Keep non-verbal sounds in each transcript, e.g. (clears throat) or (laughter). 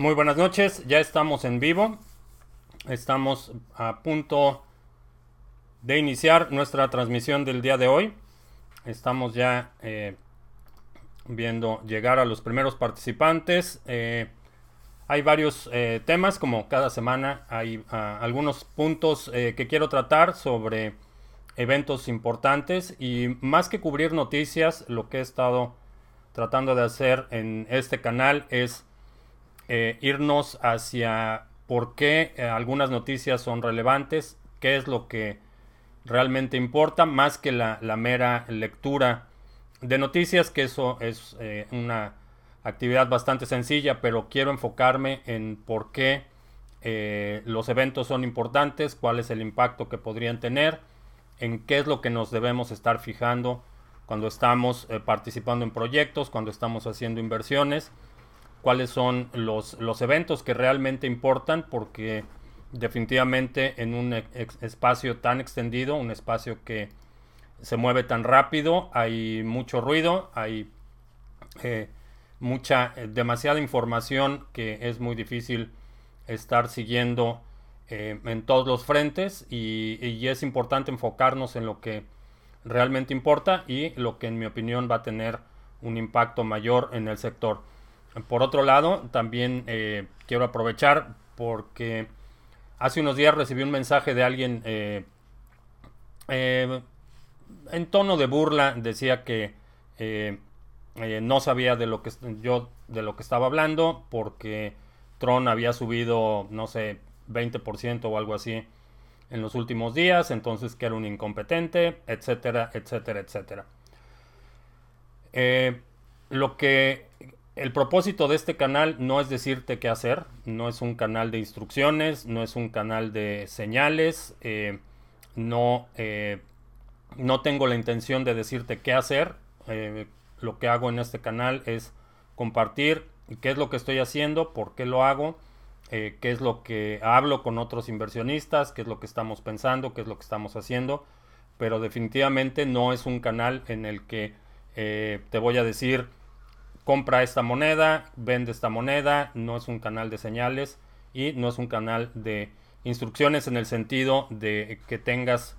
Muy buenas noches, ya estamos en vivo. Estamos a punto de iniciar nuestra transmisión del día de hoy. Estamos ya eh, viendo llegar a los primeros participantes. Eh, hay varios eh, temas, como cada semana hay ah, algunos puntos que quiero tratar sobre eventos importantes y más que cubrir noticias, lo que he estado tratando de hacer en este canal es irnos hacia por qué algunas noticias son relevantes, qué es lo que realmente importa, más que la, mera lectura de noticias, que eso es eh, una actividad bastante sencilla, pero quiero enfocarme en por qué eh, los eventos son importantes, cuál es el impacto que podrían tener, en qué es lo que nos debemos estar fijando cuando estamos eh, participando en proyectos, cuando estamos haciendo inversiones, cuáles son los, los eventos que realmente importan, porque definitivamente en un espacio tan extendido, un espacio que se mueve tan rápido, hay mucho ruido, hay eh, mucha, eh, demasiada información que es muy difícil estar siguiendo eh, en todos los frentes y, y, es importante enfocarnos en lo que realmente importa y lo que en mi opinión va a tener un impacto mayor en el sector. Por otro lado, también quiero aprovechar porque Hace unos días recibí un mensaje de alguien eh, eh, en tono de burla, decía que eh, no sabía de lo que yo de lo que estaba hablando porque Tron había subido, no sé, 20% o algo así en los últimos días, entonces que era un incompetente, etcétera, etcétera, etcétera. lo que el propósito de este canal no es decirte qué hacer, no es un canal de instrucciones, no es un canal de señales, eh, no, eh, no tengo la intención de decirte qué hacer. Eh, lo que hago en este canal es compartir qué es lo que estoy haciendo, por qué lo hago, qué es lo que hablo con otros inversionistas, qué es lo que estamos pensando, qué es lo que estamos haciendo, pero definitivamente no es un canal en el que te voy a decir compra esta moneda, vende esta moneda, no es un canal de señales y no es un canal de instrucciones en el sentido de que tengas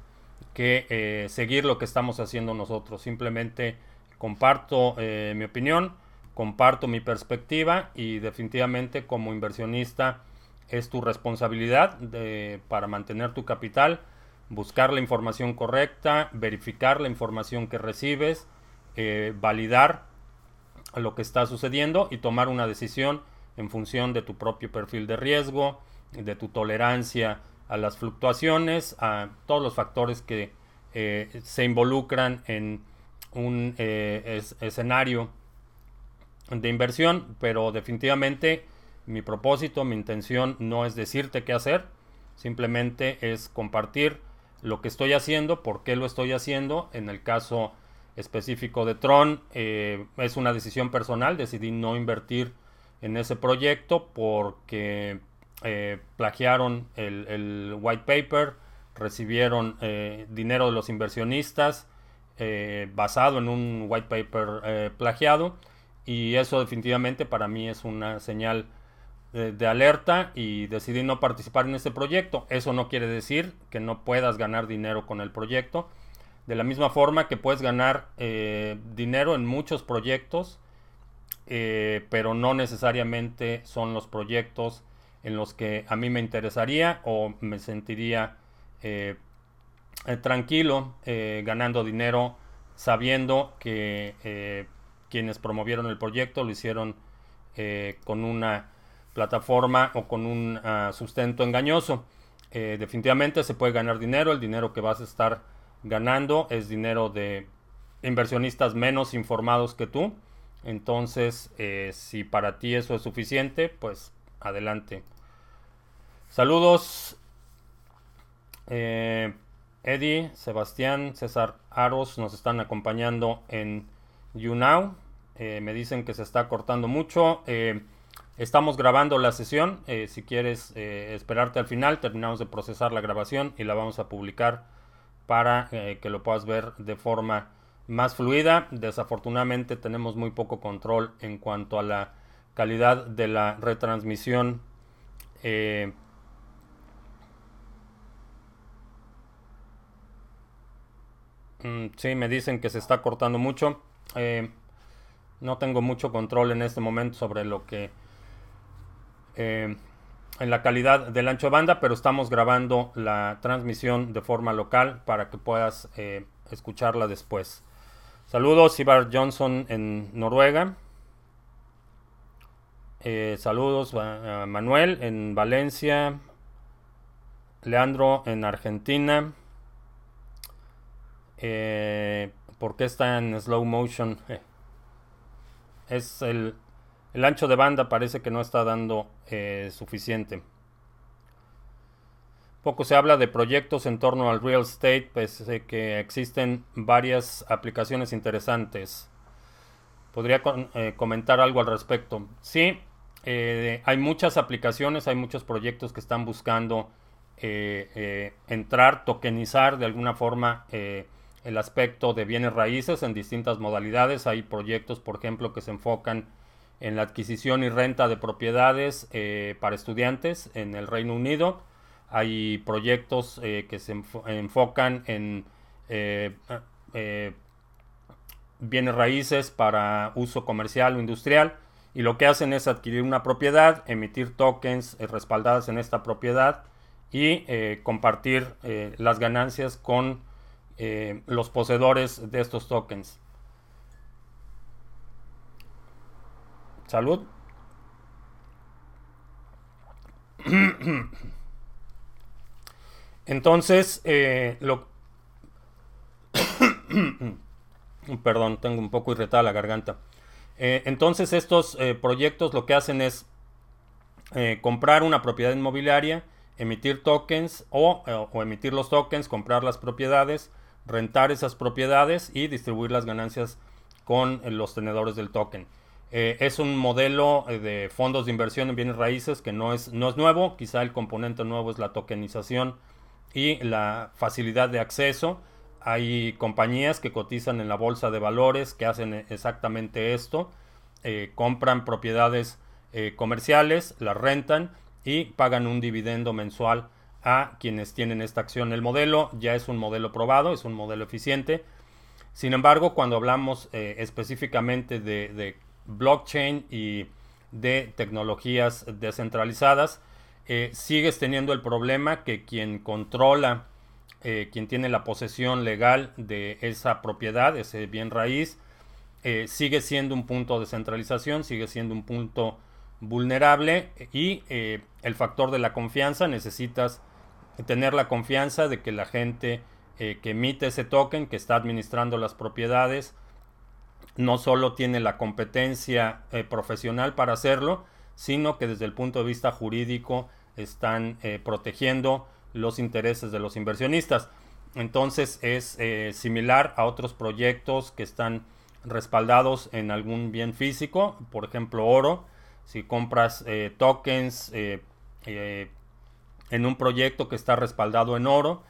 que eh, seguir lo que estamos haciendo nosotros. Simplemente comparto eh, mi opinión, comparto mi perspectiva y definitivamente como inversionista es tu responsabilidad para mantener tu capital, buscar la información correcta, verificar la información que recibes, eh, validar lo que está sucediendo y tomar una decisión en función de tu propio perfil de riesgo, de tu tolerancia a las fluctuaciones, a todos los factores que eh, se involucran en un eh, escenario de inversión, pero definitivamente mi propósito, mi intención no es decirte qué hacer, simplemente es compartir lo que estoy haciendo, por qué lo estoy haciendo, en el caso específico de Tron. Eh, es una decisión personal, decidí no invertir en ese proyecto porque eh, plagiaron el, white paper, recibieron eh, dinero de los inversionistas basado en un white paper plagiado y eso definitivamente para mí es una señal de alerta y decidí no participar en ese proyecto. Eso no quiere decir que no puedas ganar dinero con el proyecto de la misma forma que puedes ganar eh, dinero en muchos proyectos, eh, pero no necesariamente son los proyectos en los que a mí me interesaría o me sentiría eh, tranquilo ganando dinero sabiendo que quienes promovieron el proyecto lo hicieron con una plataforma o con un ah, sustento engañoso. definitivamente se puede ganar dinero, el dinero que vas a estar ganando es dinero de inversionistas menos informados que tú. Entonces, eh, si para ti eso es suficiente, pues adelante. Saludos. Eh, Eddie, Sebastián, César Aros nos están acompañando en YouNow. Eh, me dicen que se está cortando mucho. estamos grabando la sesión. si quieres esperarte al final, terminamos de procesar la grabación y la vamos a publicar para eh, que lo puedas ver de forma más fluida. Desafortunadamente tenemos muy poco control en cuanto a la calidad de la retransmisión. Eh, mm, sí, me dicen que se está cortando mucho. Eh, no tengo mucho control en este momento sobre lo que... Eh, en la calidad del ancho de banda, pero estamos grabando la transmisión de forma local para que puedas escucharla después. Saludos, Ibar Johnson en Noruega. Eh, saludos a Manuel en Valencia. Leandro en Argentina. Eh, ¿Por qué está en slow motion? Eh, es el, el, ancho de banda parece que no está dando suficiente. Poco se habla de proyectos en torno al real estate, pese que existen varias aplicaciones interesantes. Podría comentar algo al respecto. Sí, eh, hay muchas aplicaciones, hay muchos proyectos que están buscando eh, eh, entrar, tokenizar de alguna forma el aspecto de bienes raíces en distintas modalidades. Hay proyectos, por ejemplo, que se enfocan en la adquisición y renta de propiedades para estudiantes en el Reino Unido. Hay proyectos que se enfocan en bienes raíces para uso comercial o industrial y lo que hacen es adquirir una propiedad, emitir tokens eh, respaldadas en esta propiedad y eh, compartir eh, las ganancias con los poseedores de estos tokens. Salud. Entonces, lo... (coughs) Perdón, tengo un poco irritada la garganta. Eh, entonces estos eh, proyectos lo que hacen es eh, comprar una propiedad inmobiliaria, emitir tokens o, emitir los tokens, comprar las propiedades, rentar esas propiedades y distribuir las ganancias con los tenedores del token. Es un modelo de fondos de inversión en bienes raíces que no es, no es nuevo, quizá el componente nuevo es la tokenización y la facilidad de acceso. Hay compañías que cotizan en la bolsa de valores que hacen exactamente esto. Eh, compran propiedades eh, comerciales, las rentan y pagan un dividendo mensual a quienes tienen esta acción. El modelo ya es un modelo probado, es un modelo eficiente. Sin embargo, cuando hablamos eh, específicamente de, blockchain y de tecnologías descentralizadas, sigues teniendo el problema que quien controla eh, quien tiene la posesión legal de esa propiedad, ese bien raíz, eh, sigue siendo un punto de centralización, sigue siendo un punto vulnerable y eh, el factor de la confianza, necesitas tener la confianza de que la gente que emite ese token, que está administrando las propiedades, no solo tiene la competencia profesional para hacerlo, sino que desde el punto de vista jurídico están protegiendo los intereses de los inversionistas. Entonces es eh, similar a otros proyectos que están respaldados en algún bien físico, por ejemplo oro. Si compras eh, tokens eh, en un proyecto que está respaldado en oro,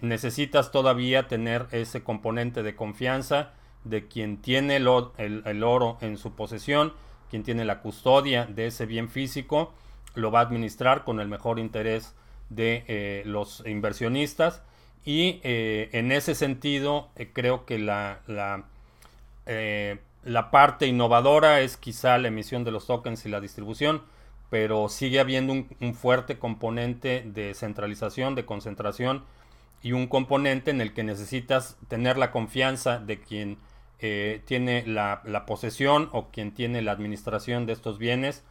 necesitas todavía tener ese componente de confianza de quien tiene el, el, oro en su posesión, quien tiene la custodia de ese bien físico, lo va a administrar con el mejor interés de eh, los inversionistas. Y eh, en ese sentido eh, creo que la, la, la, parte innovadora es quizá la emisión de los tokens y la distribución, pero sigue habiendo un, fuerte componente de centralización, de concentración y un componente en el que necesitas tener la confianza de quien tiene la, posesión o quien tiene la administración de estos bienes,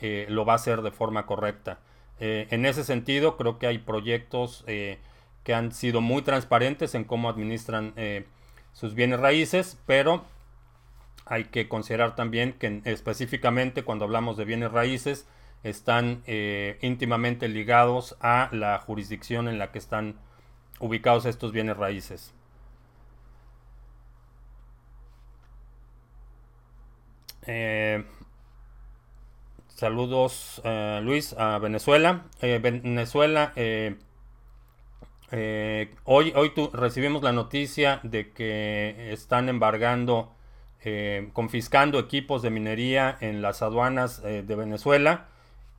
lo va a hacer de forma correcta. Eh, en ese sentido, creo que hay proyectos eh, que han sido muy transparentes en cómo administran eh, sus bienes raíces, pero hay que considerar también que específicamente cuando hablamos de bienes raíces están íntimamente ligados a la jurisdicción en la que están ubicados estos bienes raíces. Saludos, eh, Luis, a Venezuela. Eh, Venezuela, eh, hoy, hoy recibimos la noticia de que están embargando confiscando equipos de minería en las aduanas de Venezuela.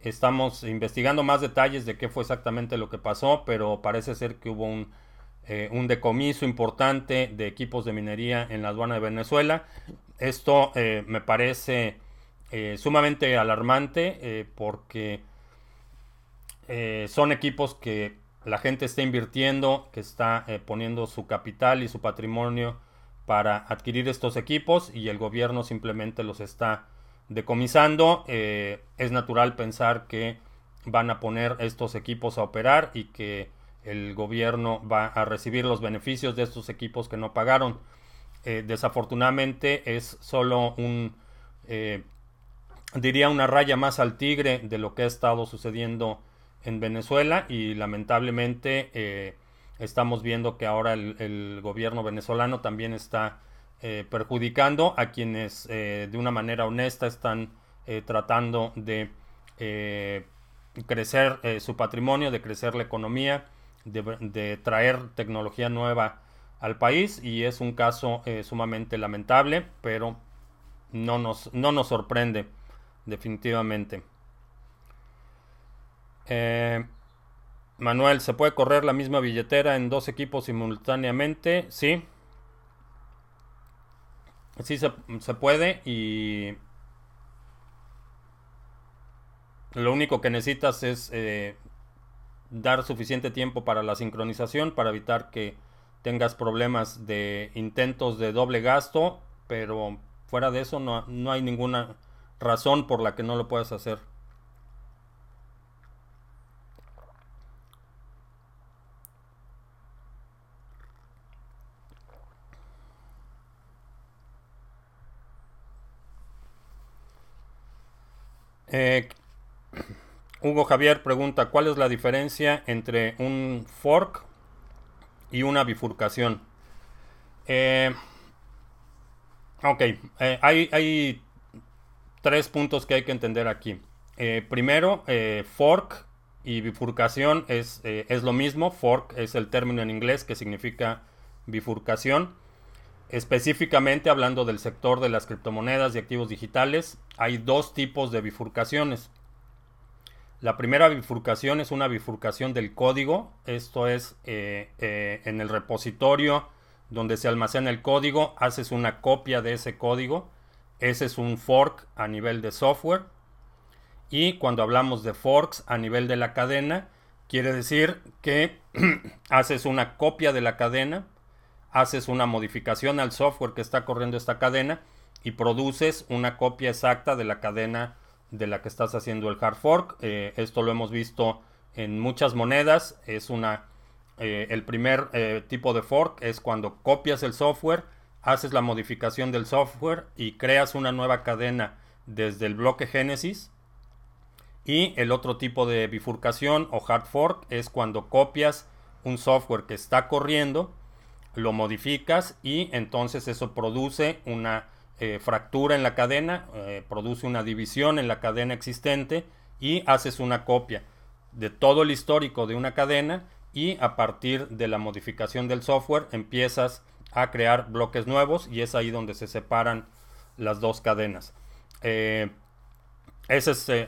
Estamos investigando más detalles de qué fue exactamente lo que pasó, pero parece ser que hubo un, un decomiso importante de equipos de minería en la aduana de Venezuela. Esto me parece sumamente alarmante porque son equipos que la gente está invirtiendo, que está eh, poniendo su capital y su patrimonio para adquirir estos equipos y el gobierno simplemente los está decomisando. Eh, es natural pensar que van a poner estos equipos a operar y que el gobierno va a recibir los beneficios de estos equipos que no pagaron. Eh, desafortunadamente es solo un, diría una raya más al tigre de lo que ha estado sucediendo en Venezuela y lamentablemente eh, estamos viendo que ahora el, gobierno venezolano también está eh, perjudicando a quienes eh, de una manera honesta están tratando de crecer su patrimonio, de crecer la economía, de, traer tecnología nueva al país y es un caso sumamente lamentable, pero no nos, no nos sorprende definitivamente. Eh, Manuel, ¿se puede correr la misma billetera en dos equipos simultáneamente? Sí. Sí se, puede y lo único que necesitas es eh, dar suficiente tiempo para la sincronización para evitar que tengas problemas de intentos de doble gasto, pero fuera de eso no, no hay ninguna razón por la que no lo puedas hacer. Eh, Hugo Javier pregunta, ¿cuál es la diferencia entre un fork y una bifurcación? Eh, ok, eh, hay, tres puntos que hay que entender aquí. primero, fork y bifurcación es, es lo mismo. Fork es el término en inglés que significa bifurcación. Específicamente hablando del sector de las criptomonedas y activos digitales, hay dos tipos de bifurcaciones. La primera bifurcación es una bifurcación del código, esto es eh, eh, en el repositorio donde se almacena el código, haces una copia de ese código, ese es un fork a nivel de software. Y cuando hablamos de forks a nivel de la cadena, quiere decir que (clears throat) haces una copia de la cadena, haces una modificación al software que está corriendo esta cadena y produces una copia exacta de la cadena de la que estás haciendo el hard fork. Eh, esto lo hemos visto en muchas monedas. Es una eh, el primer eh, tipo de fork es cuando copias el software, haces la modificación del software y creas una nueva cadena desde el bloque Génesis. Y el otro tipo de bifurcación o hard fork es cuando copias un software que está corriendo lo modificas y entonces eso produce una eh, fractura en la cadena, eh, produce una división en la cadena existente y haces una copia de todo el histórico de una cadena y a partir de la modificación del software empiezas a crear bloques nuevos y es ahí donde se separan las dos cadenas. Eh, esos son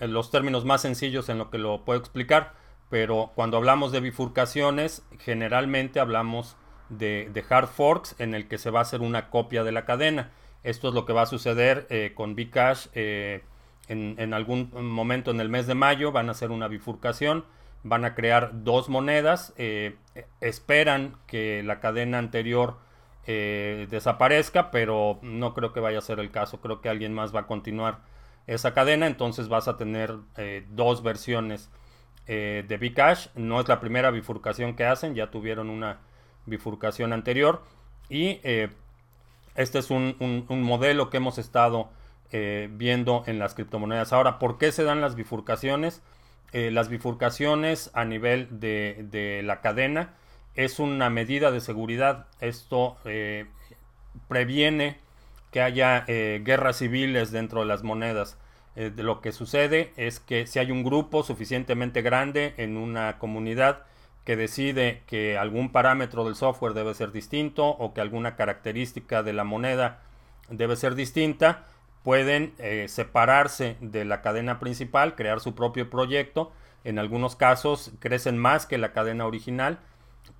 los términos más sencillos en lo que lo puedo explicar, pero cuando hablamos de bifurcaciones generalmente hablamos de, hard forks en el que se va a hacer una copia de la cadena. Esto es lo que va a suceder eh, con Bcash eh, en, algún momento en el mes de mayo. Van a hacer una bifurcación, van a crear dos monedas. Eh, esperan que la cadena anterior desaparezca, pero no creo que vaya a ser el caso. Creo que alguien más va a continuar esa cadena. Entonces vas a tener dos versiones de Bcash. No es la primera bifurcación que hacen, ya tuvieron una bifurcación anterior. Y eh, este es un, modelo que hemos estado eh, viendo en las criptomonedas. Ahora, ¿por qué se dan las bifurcaciones? Eh, las bifurcaciones a nivel de, la cadena es una medida de seguridad. Esto previene que haya guerras civiles dentro de las monedas. lo que sucede es que si hay un grupo suficientemente grande en una comunidad, que decide que algún parámetro del software debe ser distinto o que alguna característica de la moneda debe ser distinta, pueden separarse de la cadena principal, crear su propio proyecto. En algunos casos crecen más que la cadena original,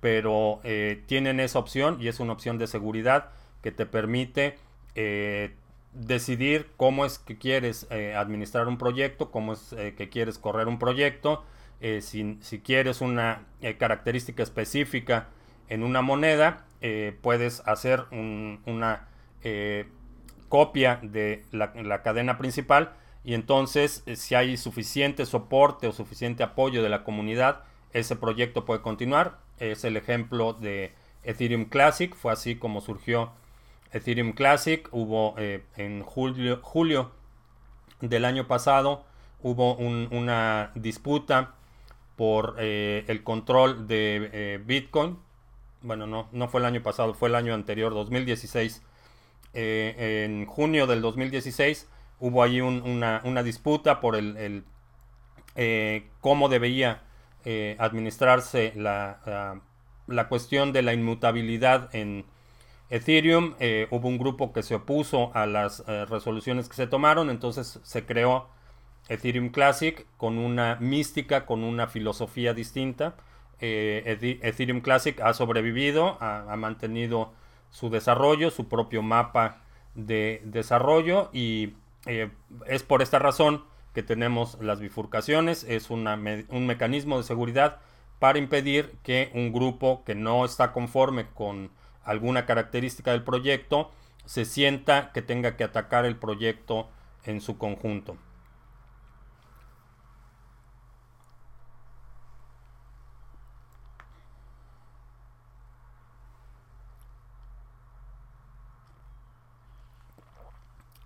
pero tienen esa opción y es una opción de seguridad que te permite decidir cómo es que quieres eh, administrar un proyecto, cómo es eh, que quieres correr un proyecto, eh, si, quieres una característica específica en una moneda, puedes hacer una copia de la, cadena principal y entonces si hay suficiente soporte o suficiente apoyo de la comunidad, ese proyecto puede continuar. Es el ejemplo de Ethereum Classic, fue así como surgió Ethereum Classic, hubo eh, en julio, julio, del año pasado, hubo una disputa por eh, el control de eh, Bitcoin. Bueno, no, no fue el año pasado, fue el año anterior, 2016. en junio del 2016 hubo ahí una, disputa por el, cómo debía administrarse la, la, cuestión de la inmutabilidad en Ethereum, eh, hubo un grupo que se opuso a las eh, resoluciones que se tomaron, entonces se creó Ethereum Classic con una mística, con una filosofía distinta. Eh, Ethereum Classic ha sobrevivido, ha, mantenido su desarrollo, su propio mapa de desarrollo y es por esta razón que tenemos las bifurcaciones, es un mecanismo de seguridad para impedir que un grupo que no está conforme con alguna característica del proyecto, se sienta que tenga que atacar el proyecto en su conjunto.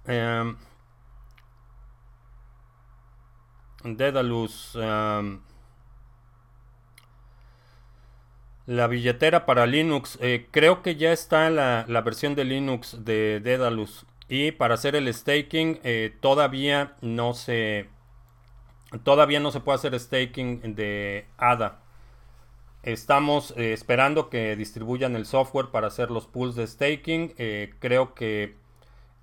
Um, Dedalus em, La billetera para Linux. Eh, creo que ya está la, versión de Linux de Dedalus. Y para hacer el staking eh, todavía no se... Todavía no se puede hacer staking de ADA. Estamos eh, esperando que distribuyan el software para hacer los pools de staking. creo que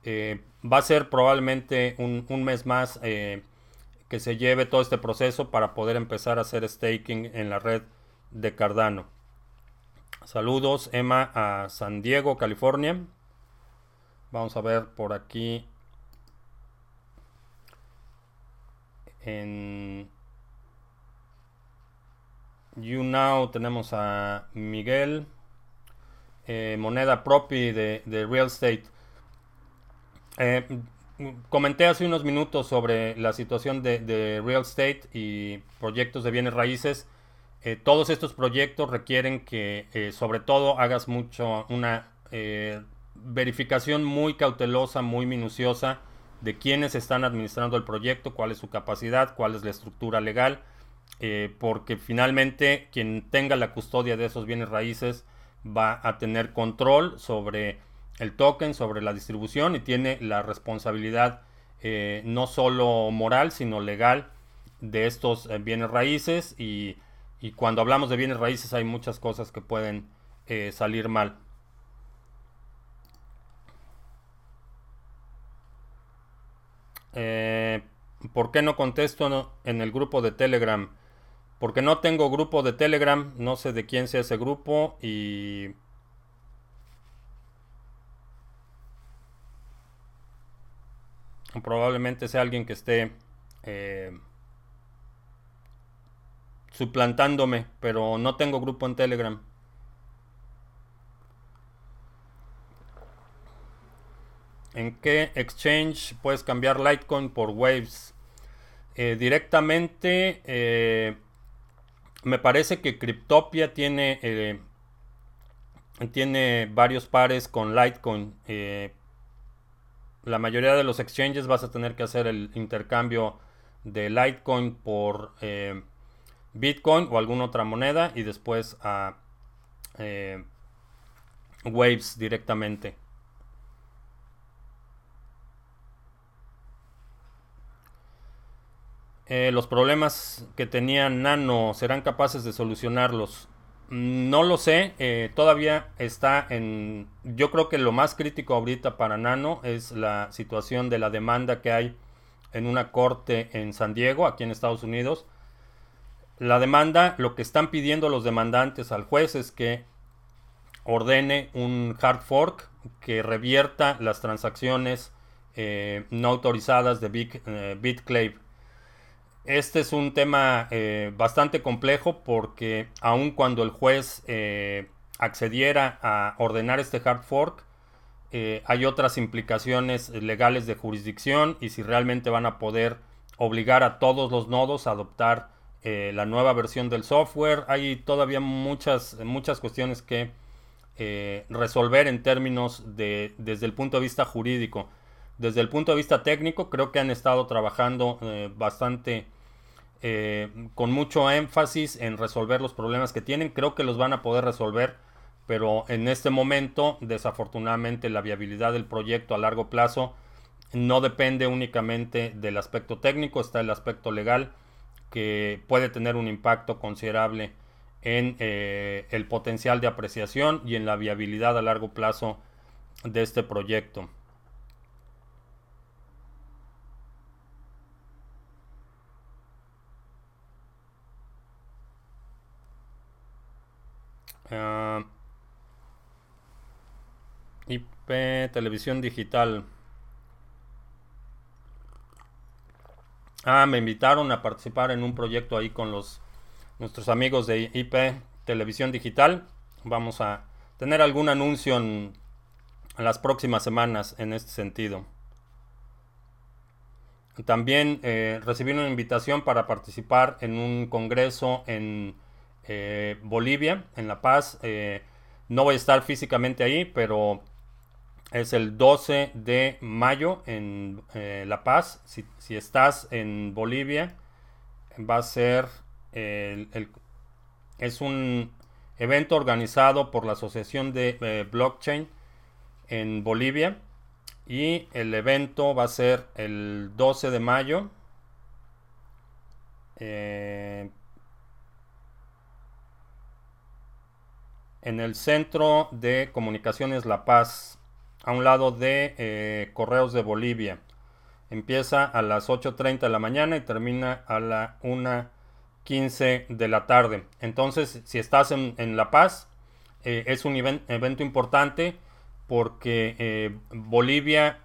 va a ser probablemente un, mes más que se lleve todo este proceso para poder empezar a hacer staking en la red de Cardano. Saludos, Emma, a San Diego, California. Vamos a ver por aquí. En YouNow tenemos a Miguel. Eh, moneda Propi de, Real Estate. Eh, comenté hace unos minutos sobre la situación de, Real Estate y proyectos de bienes raíces. Eh, todos estos proyectos requieren que eh, sobre todo hagas mucho una verificación muy cautelosa, muy minuciosa de quiénes están administrando el proyecto, cuál es su capacidad, cuál es la estructura legal, porque finalmente quien tenga la custodia de esos bienes raíces va a tener control sobre el token, sobre la distribución y tiene la responsabilidad no solo moral, sino legal de estos bienes raíces y y cuando hablamos de bienes raíces hay muchas cosas que pueden eh, salir mal. Eh, ¿Por qué no contesto en el grupo de Telegram? Porque no tengo grupo de Telegram, no sé de quién sea ese grupo y... Probablemente sea alguien que esté... Eh, suplantándome, pero no tengo grupo en Telegram. ¿En qué exchange puedes cambiar Litecoin por Waves? Eh, directamente, eh, me parece que Cryptopia tiene, tiene varios pares con Litecoin. La mayoría de los exchanges vas a tener que hacer el intercambio de Litecoin por Bitcoin o alguna otra moneda y después a eh, Waves directamente. Eh, los problemas que tenía Nano serán capaces de solucionarlos. No lo sé, eh, todavía está en... Yo creo que lo más crítico ahorita para Nano es la situación de la demanda que hay en una corte en San Diego, aquí en Estados Unidos. La demanda, lo que están pidiendo los demandantes al juez es que ordene un hard fork que revierta las transacciones eh, no autorizadas de eh, BitClave. Este es un tema eh, bastante complejo porque aun cuando el juez accediera a ordenar este hard fork, hay otras implicaciones legales de jurisdicción y si realmente van a poder obligar a todos los nodos a adoptar la nueva versión del software. Hay todavía muchas, muchas cuestiones que eh, resolver en términos de desde el punto de vista jurídico. Desde el punto de vista técnico, creo que han estado trabajando eh, bastante eh, con mucho énfasis en resolver los problemas que tienen. Creo que los van a poder resolver, pero en este momento, desafortunadamente, la viabilidad del proyecto a largo plazo no depende únicamente del aspecto técnico, está el aspecto legal que puede tener un impacto considerable en eh, el potencial de apreciación y en la viabilidad a largo plazo de este proyecto. Ah, IP televisión digital. Ah, me invitaron a participar en un proyecto ahí con los nuestros amigos de IP Televisión Digital. Vamos a tener algún anuncio en, las próximas semanas en este sentido. También eh, recibí una invitación para participar en un congreso en eh, Bolivia, en La Paz. Eh, no voy a estar físicamente ahí, pero es el 12 de mayo en La Paz. Si, estás en Bolivia, va a ser es un evento organizado por la Asociación de eh, Blockchain en Bolivia y el evento va a ser el 12 de mayo. Eh, en el Centro de Comunicaciones La Paz, a un lado de eh, Correos de Bolivia. Empieza a las 8.30 de la mañana y termina a la 1 15 de la tarde. Entonces, si estás en, La Paz, eh, es un evento importante porque eh, Bolivia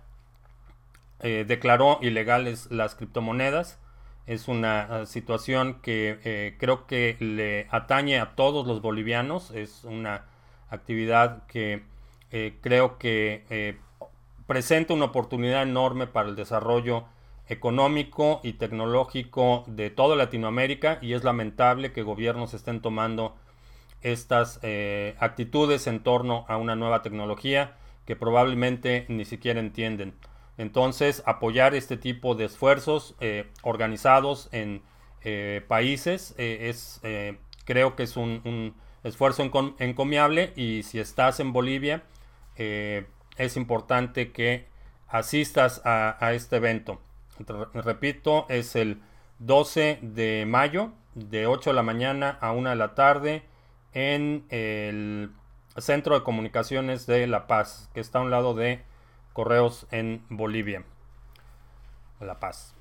declaró ilegales las criptomonedas. Es una situación que creo que le atañe a todos los bolivianos. Es una actividad que creo que presenta una oportunidad enorme para el desarrollo económico y tecnológico de toda Latinoamérica y es lamentable que gobiernos estén tomando estas eh, actitudes en torno a una nueva tecnología que probablemente ni siquiera entienden. Entonces, apoyar este tipo de esfuerzos eh, organizados en eh, países es, creo que es un, esfuerzo encomiable y si estás en Bolivia, es importante que asistas a este evento. Repito, es el 12 de mayo, de 8 de la mañana a 1 de la tarde, en el Centro de Comunicaciones de La Paz, que está a un lado de Correos en Bolivia. La Paz.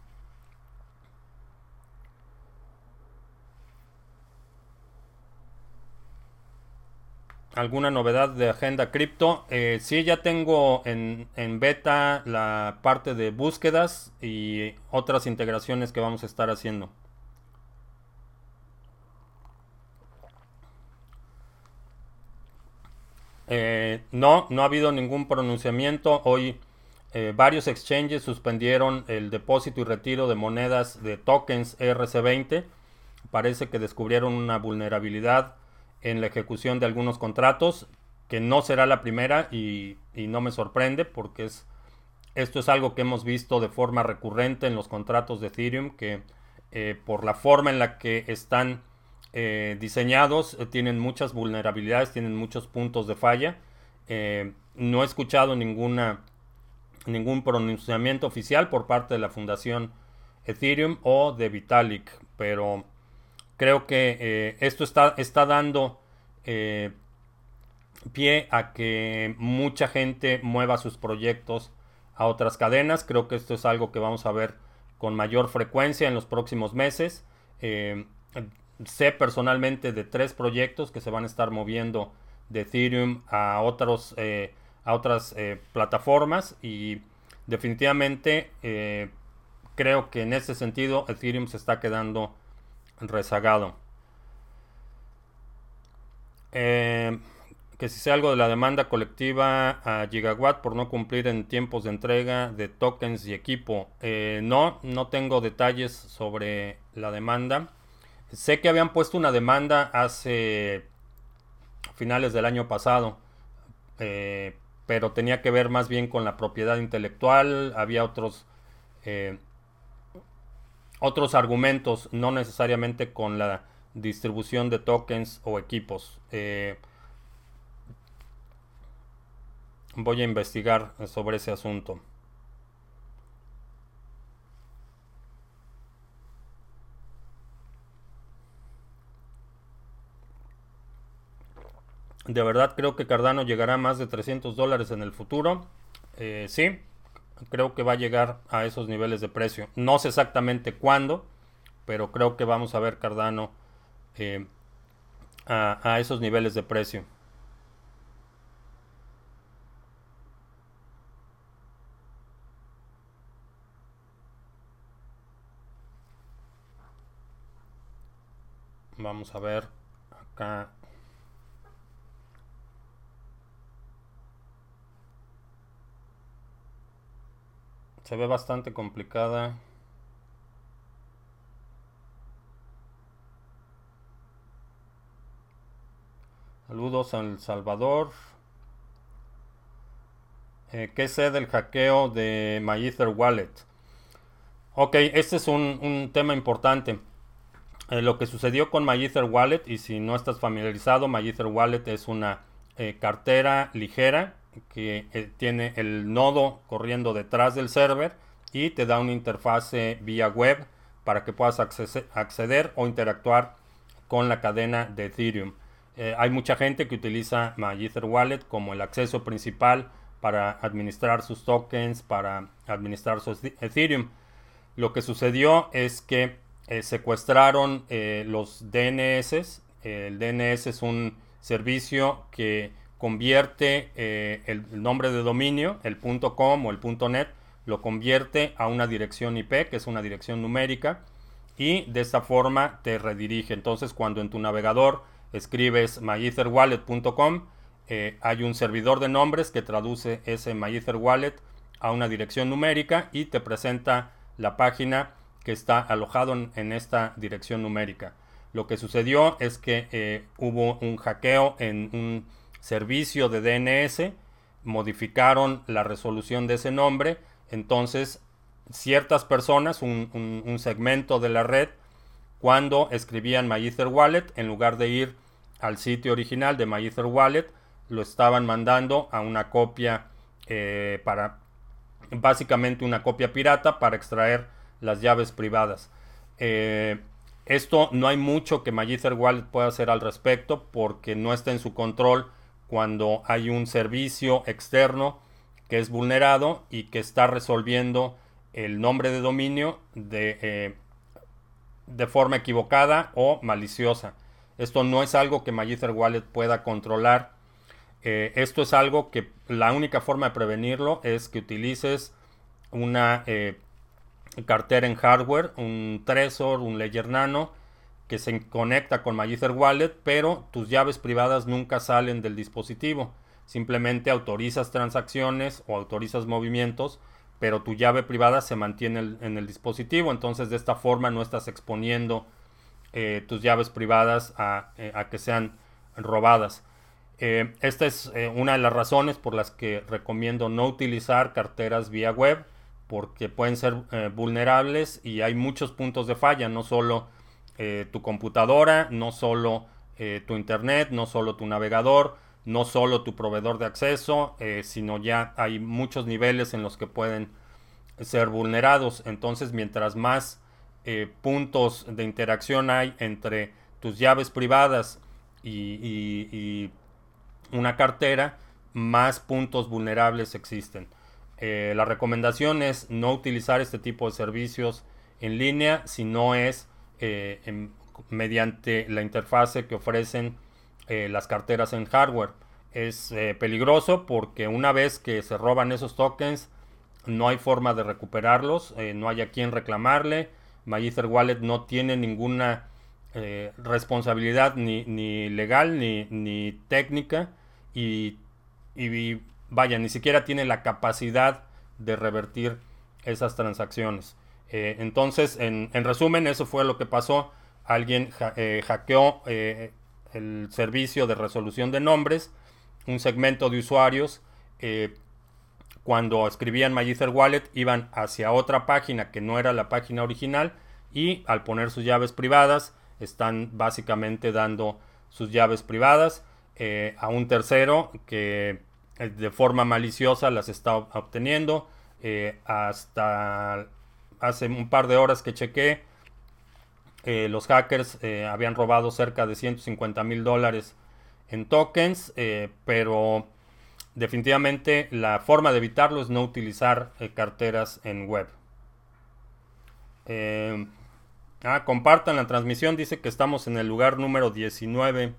alguna novedad de agenda cripto. Eh, sí, ya tengo en, beta la parte de búsquedas y otras integraciones que vamos a estar haciendo. Eh, no, no ha habido ningún pronunciamiento. Hoy eh, varios exchanges suspendieron el depósito y retiro de monedas de tokens RC20. Parece que descubrieron una vulnerabilidad en la ejecución de algunos contratos, que no será la primera y, no me sorprende porque es, esto es algo que hemos visto de forma recurrente en los contratos de Ethereum, que eh, por la forma en la que están eh, diseñados eh, tienen muchas vulnerabilidades, tienen muchos puntos de falla. no he escuchado ninguna, ningún pronunciamiento oficial por parte de la Fundación Ethereum o de Vitalik, pero Creo que eh, esto está, está dando pie a que mucha gente mueva sus proyectos a otras cadenas. Creo que esto es algo que vamos a ver con mayor frecuencia en los próximos meses. Eh, sé personalmente de tres proyectos que se van a estar moviendo de Ethereum a, otros, eh, a otras eh, plataformas y definitivamente creo que en ese sentido Ethereum se está quedando rezagado que si sea algo de la demanda colectiva a Gigawatt por no cumplir en tiempos de entrega de tokens y equipo. Eh, no, no tengo detalles sobre la demanda. Sé que habían puesto una demanda hace finales del año pasado, eh, pero tenía que ver más bien con la propiedad intelectual. Había otros eh, otros argumentos, no necesariamente con la distribución de tokens o equipos. Voy a investigar sobre ese asunto. De verdad creo que Cardano llegará a más de 300 dólares en el futuro. Eh, sí, creo que va a llegar a esos niveles de precio. No sé exactamente cuándo, pero creo que vamos a ver Cardano eh, a esos niveles de precio. Vamos a ver acá. Se ve bastante complicada. Saludos a El Salvador. Eh, ¿Qué sé del hackeo de MyEther Wallet? Ok, este es un, un tema importante. Eh, lo que sucedió con MyEther Wallet, y si no estás familiarizado, MyEther Wallet es una eh, cartera ligera que eh, tiene el nodo corriendo detrás del server y te da una interfase vía web para que puedas acceder o interactuar con la cadena de Ethereum. hay mucha gente que utiliza MyEther Wallet como el acceso principal para administrar sus tokens, para administrar su Ethereum. Lo que sucedió es que eh, secuestraron eh, los DNS. el DNS es un servicio que convierte eh, el, nombre de dominio, el .com o el .net, lo convierte a una dirección IP, que es una dirección numérica, y de esta forma te redirige. Entonces, cuando en tu navegador escribes myetherwallet.com, hay un servidor de nombres que traduce ese myetherwallet a una dirección numérica y te presenta la página que está alojado en, esta dirección numérica. Lo que sucedió es que eh, hubo un hackeo en un servicio de DNS, modificaron la resolución de ese nombre, entonces ciertas personas, un, segmento de la red, cuando escribían MyEtherWallet, en lugar de ir al sitio original de MyEtherWallet, lo estaban mandando a una copia eh, para, básicamente una copia pirata para extraer las llaves privadas. Eh, esto no hay mucho que Magither Wallet pueda hacer al respecto porque no está en su control cuando hay un servicio externo que es vulnerado y que está resolviendo el nombre de dominio de, eh, de forma equivocada o maliciosa. Esto no es algo que Magither Wallet pueda controlar. Eh, esto es algo que la única forma de prevenirlo es que utilices una cartera en hardware, un Trezor, un Ledger Nano, que se conecta con Magither Wallet, pero tus llaves privadas nunca salen del dispositivo. Simplemente autorizas transacciones o autorizas movimientos, pero tu llave privada se mantiene en el dispositivo. Entonces de esta forma no estás exponiendo eh, tus llaves privadas a, eh, que sean robadas. Eh, esta es una de las razones por las que recomiendo no utilizar carteras vía web porque pueden ser vulnerables y hay muchos puntos de falla, no solo eh, tu computadora, no solo eh, tu internet, no solo tu navegador, no solo tu proveedor de acceso, sino ya hay muchos niveles en los que pueden ser vulnerados. Entonces, mientras más puntos de interacción hay entre tus llaves privadas y, una cartera, más puntos vulnerables existen. Eh, la recomendación es no utilizar este tipo de servicios en línea si no es eh, mediante la interfase que ofrecen eh, las carteras en hardware. Es peligroso porque una vez que se roban esos tokens, no hay forma de recuperarlos, no hay a quien reclamarle. Magister Wallet no tiene ninguna responsabilidad ni, ni legal ni, ni técnica y y vaya, ni siquiera tiene la capacidad de revertir esas transacciones. Eh, entonces, en, resumen, eso fue lo que pasó. Alguien eh, hackeó eh, el servicio de resolución de nombres, un segmento de usuarios. cuando escribían Magister Wallet, iban hacia otra página que no era la página original y al poner sus llaves privadas, están básicamente dando sus llaves privadas a un tercero que de forma maliciosa las está obteniendo. Hasta hace un par de horas que chequé, eh, los hackers habían robado cerca de 150 mil dólares en tokens, pero definitivamente la forma de evitarlo es no utilizar carteras en web. Ah, compartan la transmisión, dice que estamos en el lugar número 19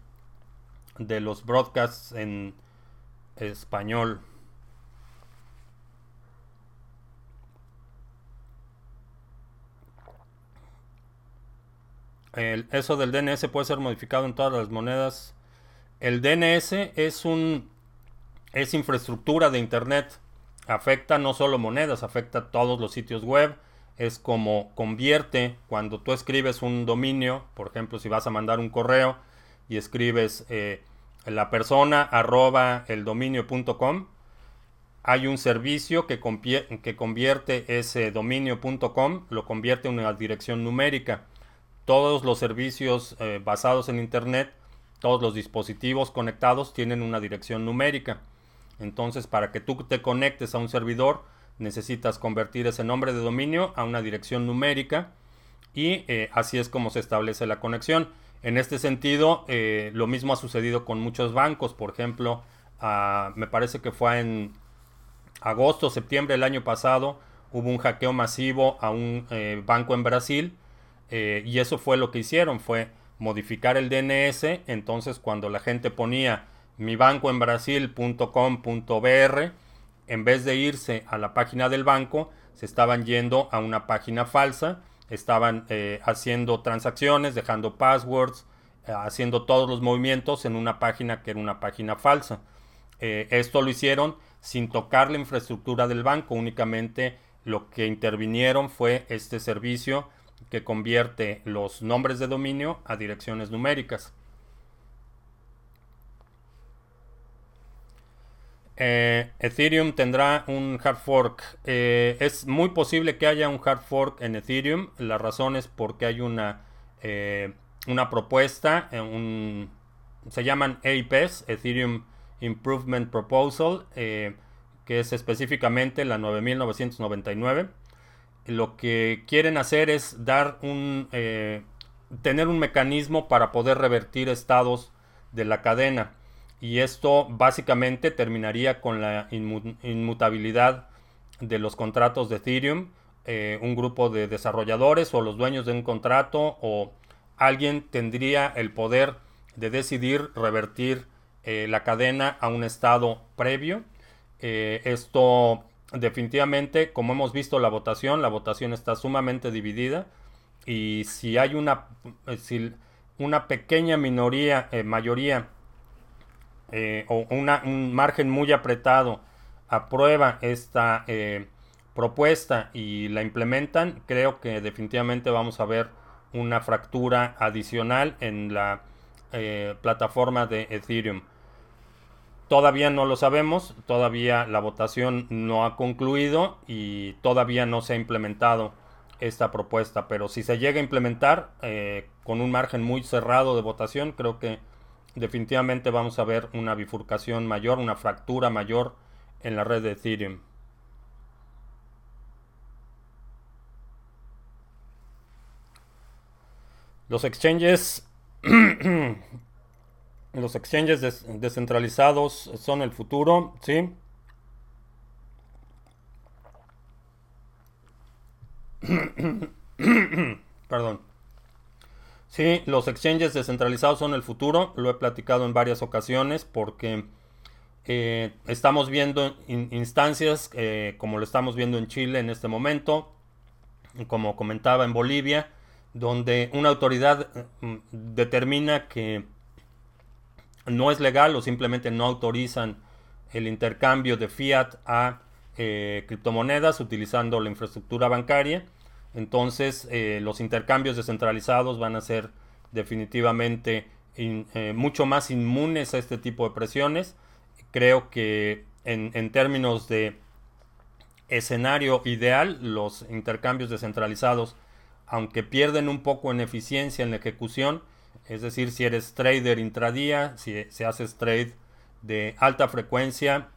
de los broadcasts en español. Eso del DNS puede ser modificado en todas las monedas. El DNS es un es infraestructura de internet. Afecta no solo monedas, afecta todos los sitios web. Es como convierte cuando tú escribes un dominio, por ejemplo, si vas a mandar un correo y escribes eh, la persona arroba el dominio.com. Hay un servicio que, que convierte ese dominio.com, lo convierte en una dirección numérica. Todos los servicios eh, basados en Internet, todos los dispositivos conectados tienen una dirección numérica. Entonces, para que tú te conectes a un servidor, necesitas convertir ese nombre de dominio a una dirección numérica y eh, así es como se establece la conexión. En este sentido, eh, lo mismo ha sucedido con muchos bancos. Por ejemplo, me parece que fue en agosto, septiembre del año pasado, hubo un hackeo masivo a un banco en Brasil. Eh, y eso fue lo que hicieron, fue modificar el DNS. Entonces, cuando la gente ponía mi banco en Brasil.com.br, en vez de irse a la página del banco, se estaban yendo a una página falsa estaban eh, haciendo transacciones, dejando passwords, eh, haciendo todos los movimientos en una página que era una página falsa. Esto lo hicieron sin tocar la infraestructura del banco, únicamente lo que intervinieron fue este servicio que convierte los nombres de dominio a direcciones numéricas. Eh, Ethereum tendrá un hard fork. Eh, es muy posible que haya un hard fork en Ethereum. La razón es porque hay una, eh, una propuesta, un, se llaman EIPs, Ethereum Improvement Proposal, que es específicamente la 9999. Lo que quieren hacer es dar un, tener un mecanismo para poder revertir estados de la cadena. Y esto básicamente terminaría con la inmutabilidad de los contratos de Ethereum. Eh, un grupo de desarrolladores o los dueños de un contrato o alguien tendría el poder de decidir revertir eh, la cadena a un estado previo. Eh, esto definitivamente, como hemos visto la votación, la votación está sumamente dividida y si hay una, si una pequeña minoría, mayoría eh, o un margen muy apretado aprueba esta eh, propuesta y la implementan, creo que definitivamente vamos a ver una fractura adicional en la eh, plataforma de Ethereum. Todavía no lo sabemos, todavía la votación no ha concluido y todavía no se ha implementado esta propuesta, pero si se llega a implementar con un margen muy cerrado de votación, creo que definitivamente vamos a ver una bifurcación mayor, una fractura mayor en la red de Ethereum. Los exchanges (clears throat) Los exchanges descentralizados son el futuro, ¿sí? (coughs) Perdón. Sí, los exchanges descentralizados son el futuro. Lo he platicado en varias ocasiones porque eh, estamos viendo instancias eh, como lo estamos viendo en Chile en este momento, como comentaba en Bolivia, donde una autoridad mm, determina que no es legal o simplemente no autorizan el intercambio de fiat a eh, criptomonedas utilizando la infraestructura bancaria. Entonces eh, los intercambios descentralizados van a ser definitivamente eh, mucho más inmunes a este tipo de presiones. Creo que en, en términos de escenario ideal, los intercambios descentralizados, aunque pierden un poco en eficiencia en la ejecución, es decir, si eres trader intradía, si, si haces trade de alta frecuencia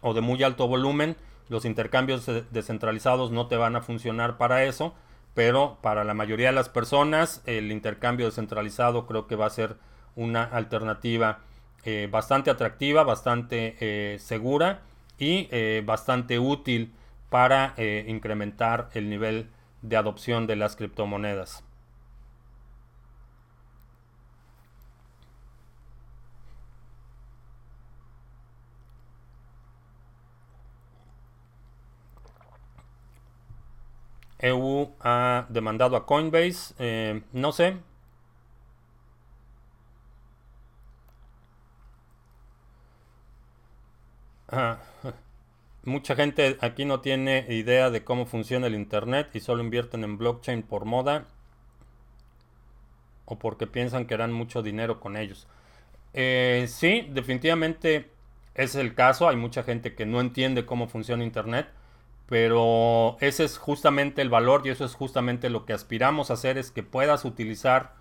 o de muy alto volumen, los intercambios descentralizados no te van a funcionar para eso, pero para la mayoría de las personas el intercambio descentralizado creo que va a ser una alternativa eh, bastante atractiva, bastante eh, segura y eh, bastante útil para incrementar el nivel de adopción de las criptomonedas. EU ha demandado a Coinbase. Eh, no sé. (laughs) Mucha gente aquí no tiene idea de cómo funciona el Internet y solo invierten en blockchain por moda o porque piensan que harán mucho dinero con ellos. Eh, sí, definitivamente es el caso. Hay mucha gente que no entiende cómo funciona Internet. Pero ese es justamente el valor y eso es justamente lo que aspiramos a hacer, es que puedas utilizar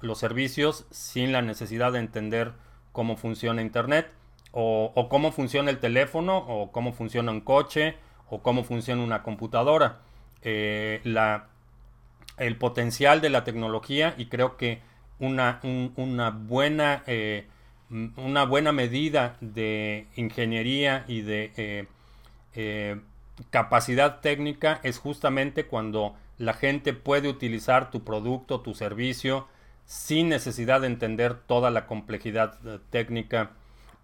los servicios sin la necesidad de entender cómo funciona Internet o, cómo funciona el teléfono o cómo funciona un coche o cómo funciona una computadora. Eh, la, el potencial de la tecnología y creo que una, una, buena, eh, una buena medida de ingeniería y de eh, capacidad técnica es justamente cuando la gente puede utilizar tu producto, tu servicio, sin necesidad de entender toda la complejidad eh, técnica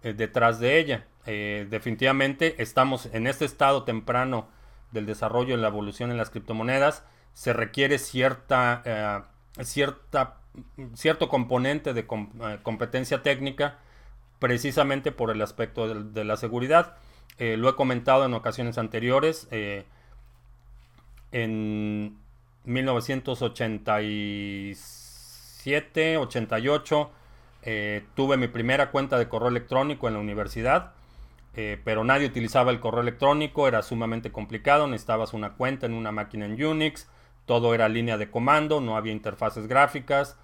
eh, detrás de ella. Eh, definitivamente estamos en este estado temprano del desarrollo y la evolución en las criptomonedas. Se requiere cierta, cierta, cierto componente de competencia técnica precisamente por el aspecto de la seguridad. Eh, lo he comentado en ocasiones anteriores. Eh, en 1987, 88, eh, tuve mi primera cuenta de correo electrónico en la universidad. pero nadie utilizaba el correo electrónico, era sumamente complicado, necesitabas una cuenta en una máquina en Unix, todo era línea de comando, no había interfaces gráficas.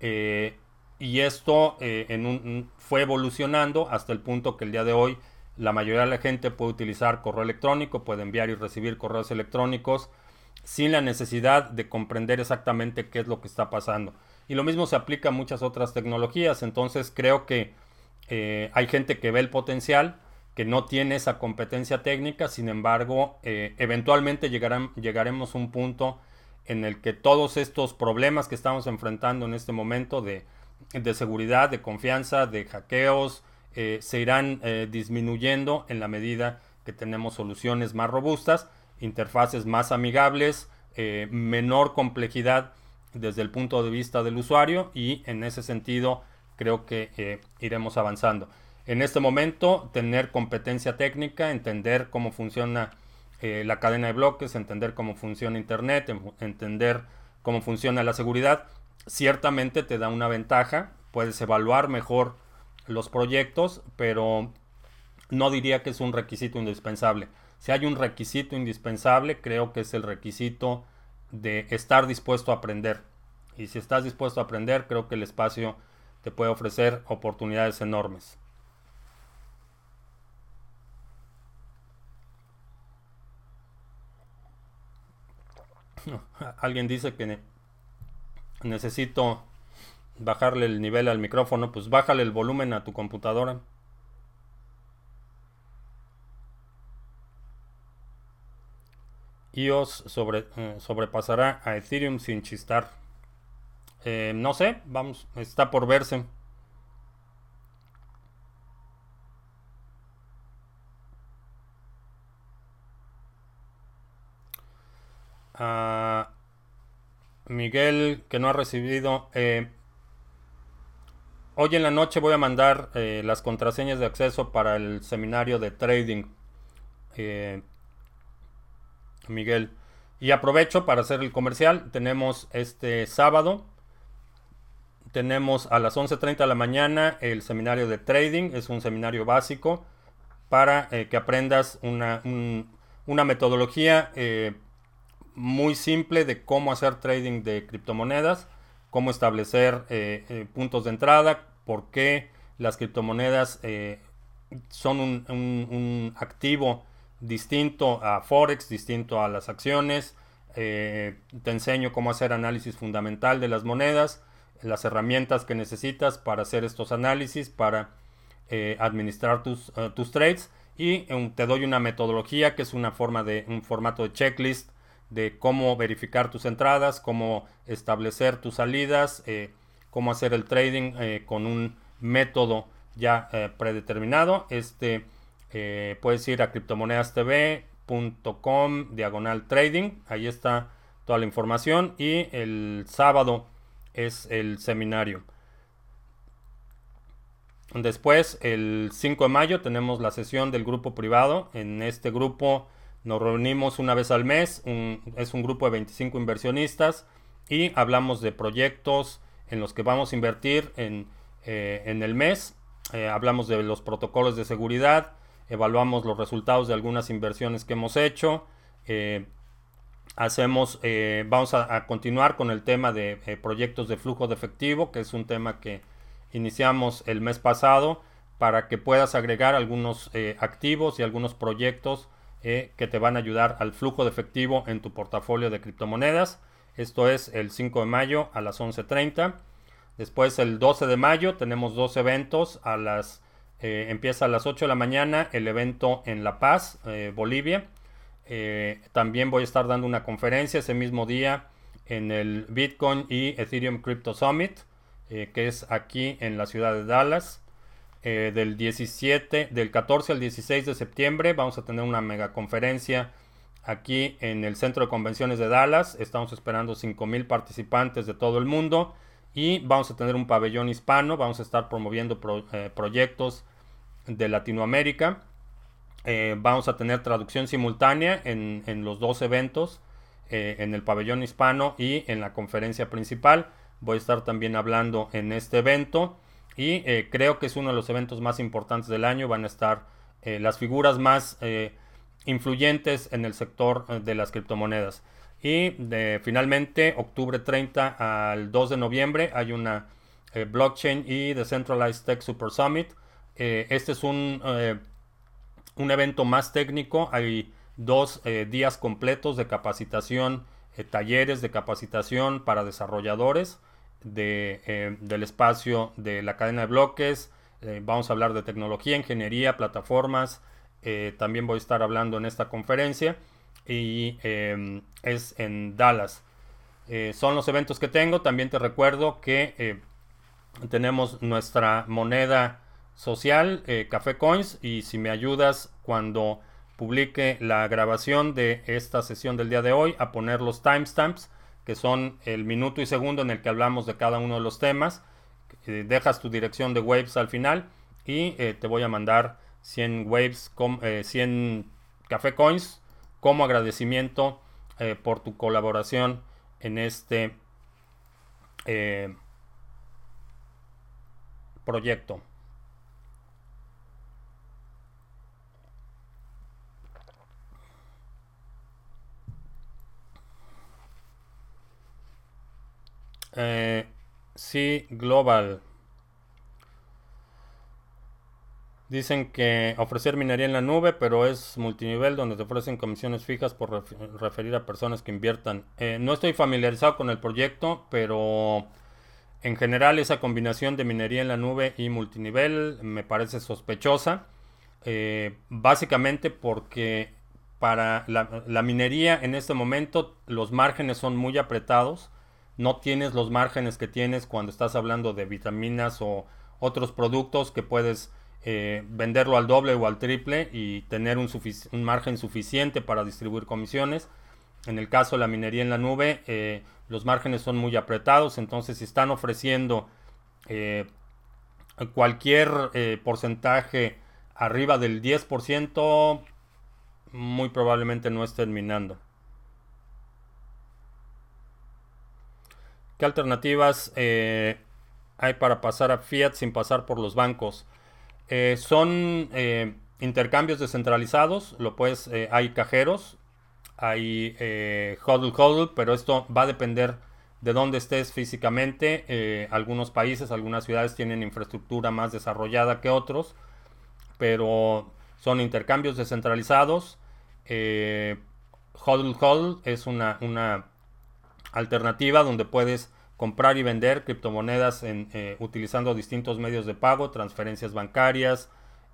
y esto fue evolucionando hasta el punto que el día de hoy la mayoría de la gente puede utilizar correo electrónico, puede enviar y recibir correos electrónicos sin la necesidad de comprender exactamente qué es lo que está pasando. Y lo mismo se aplica a muchas otras tecnologías. Entonces creo que eh, hay gente que ve el potencial, que no tiene esa competencia técnica, sin embargo, eh, eventualmente llegaremos a un punto en el que todos estos problemas que estamos enfrentando en este momento de, de seguridad, de confianza, de hackeos, eh, se irán eh, disminuyendo en la medida que tenemos soluciones más robustas, interfaces más amigables, eh, menor complejidad desde el punto de vista del usuario y en ese sentido creo que iremos avanzando. En este momento, tener competencia técnica, entender cómo funciona la cadena de bloques, entender cómo funciona Internet, entender cómo funciona la seguridad, ciertamente te da una ventaja, puedes evaluar mejor los proyectos, pero no diría que es un requisito indispensable. Si hay un requisito indispensable, creo que es el requisito de estar dispuesto a aprender. Y si estás dispuesto a aprender, creo que el espacio te puede ofrecer oportunidades enormes. (laughs) Alguien dice que necesito bajarle el nivel al micrófono, pues bájale el volumen a tu computadora. iOS sobre, eh, sobrepasará a Ethereum sin chistar. Eh, no sé, vamos, está por verse. Miguel, que no ha recibido. Eh, hoy en la noche voy a mandar las contraseñas de acceso para el seminario de trading. Miguel. Y aprovecho para hacer el comercial. Tenemos este sábado. Tenemos a las 11.30 de la mañana el seminario de trading. Es un seminario básico para eh, que aprendas una, una metodología eh, muy simple de cómo hacer trading de criptomonedas, cómo establecer eh, puntos de entrada, por qué las criptomonedas son un, un activo distinto a Forex, distinto a las acciones. Eh, te enseño cómo hacer análisis fundamental de las monedas, las herramientas que necesitas para hacer estos análisis, para eh, administrar tus, eh, tus, trades y te doy una metodología que es una forma de un formato de checklist de cómo verificar tus entradas, cómo establecer tus salidas, cómo hacer el trading con un método ya predeterminado. Este eh, puedes ir a criptomonedastv.com diagonal trading. Ahí está toda la información. Y el sábado es el seminario. Después, el 5 de mayo, tenemos la sesión del grupo privado. En este grupo nos reunimos una vez al mes. es un grupo de 25 inversionistas y hablamos de proyectos en los que vamos a invertir en, eh, el mes. Eh, hablamos de los protocolos de seguridad, evaluamos los resultados de algunas inversiones que hemos hecho. Eh, hacemos, vamos a, continuar con el tema de proyectos de flujo de efectivo, que es un tema que iniciamos el mes pasado para que puedas agregar algunos activos y algunos proyectos que te van a ayudar al flujo de efectivo en tu portafolio de criptomonedas. Esto es el 5 de mayo a las 11.30. Después el 12 de mayo tenemos dos eventos a las eh, empieza a las 8 de la mañana el evento en La Paz, eh, Bolivia. Eh, también voy a estar dando una conferencia ese mismo día en el Bitcoin y Ethereum Crypto Summit, que es aquí en la ciudad de Dallas. Del 17, del 14 al 16 de septiembre vamos a tener una mega conferencia aquí en el Centro de Convenciones de Dallas. Estamos esperando 5.000 participantes de todo el mundo y vamos a tener un pabellón hispano. Vamos a estar promoviendo proyectos de Latinoamérica. Eh, vamos a tener traducción simultánea en, los dos eventos, eh, en el pabellón hispano y en la conferencia principal. Voy a estar también hablando en este evento y eh, creo que es uno de los eventos más importantes del año. Van a estar las figuras más influyentes en el sector de las criptomonedas. Y finalmente, octubre 30 al 2 de noviembre hay una blockchain y Decentralized Tech Super Summit eh, este es un, eh, un evento más técnico. Hay dos eh, días completos de capacitación, talleres de capacitación para desarrolladores del espacio de la cadena de bloques. vamos a hablar de tecnología, ingeniería, plataformas. también voy a estar hablando en esta conferencia y es en Dallas. son los eventos que tengo. También te recuerdo que tenemos nuestra moneda social, eh, Café Coins, y si me ayudas cuando publique la grabación de esta sesión del día de hoy a poner los timestamps, que son el minuto y segundo en el que hablamos de cada uno de los temas. Eh, dejas tu dirección de Waves al final y eh, te voy a mandar 100 Waves, 100 Café Coins como agradecimiento por tu colaboración en este proyecto. Eh, sí, Global. Dicen que ofrecer minería en la nube, pero es multinivel donde te ofrecen comisiones fijas por referir a personas que inviertan. Eh, no estoy familiarizado con el proyecto, pero En general, esa combinación de minería en la nube y multinivel me parece sospechosa. Eh, básicamente porque para la, minería en este momento los márgenes son muy apretados. No tienes los márgenes que tienes cuando estás hablando de vitaminas o otros productos que puedes eh, venderlo al doble o al triple y tener un, margen suficiente para distribuir comisiones. En el caso de la minería en la nube, eh, los márgenes son muy apretados, entonces si están ofreciendo eh, cualquier porcentaje arriba del 10%, muy probablemente no estén minando. ¿Qué alternativas hay para pasar a fiat sin pasar por los bancos? Eh, son eh, intercambios descentralizados, lo puedes, eh, hay cajeros, hay hodl hodl, pero esto va a depender de dónde estés físicamente. algunos países, algunas ciudades tienen infraestructura más desarrollada que otros, pero son intercambios descentralizados. hodl hodl es una, una alternativa donde puedes comprar y vender criptomonedas eh, utilizando distintos medios de pago, transferencias bancarias,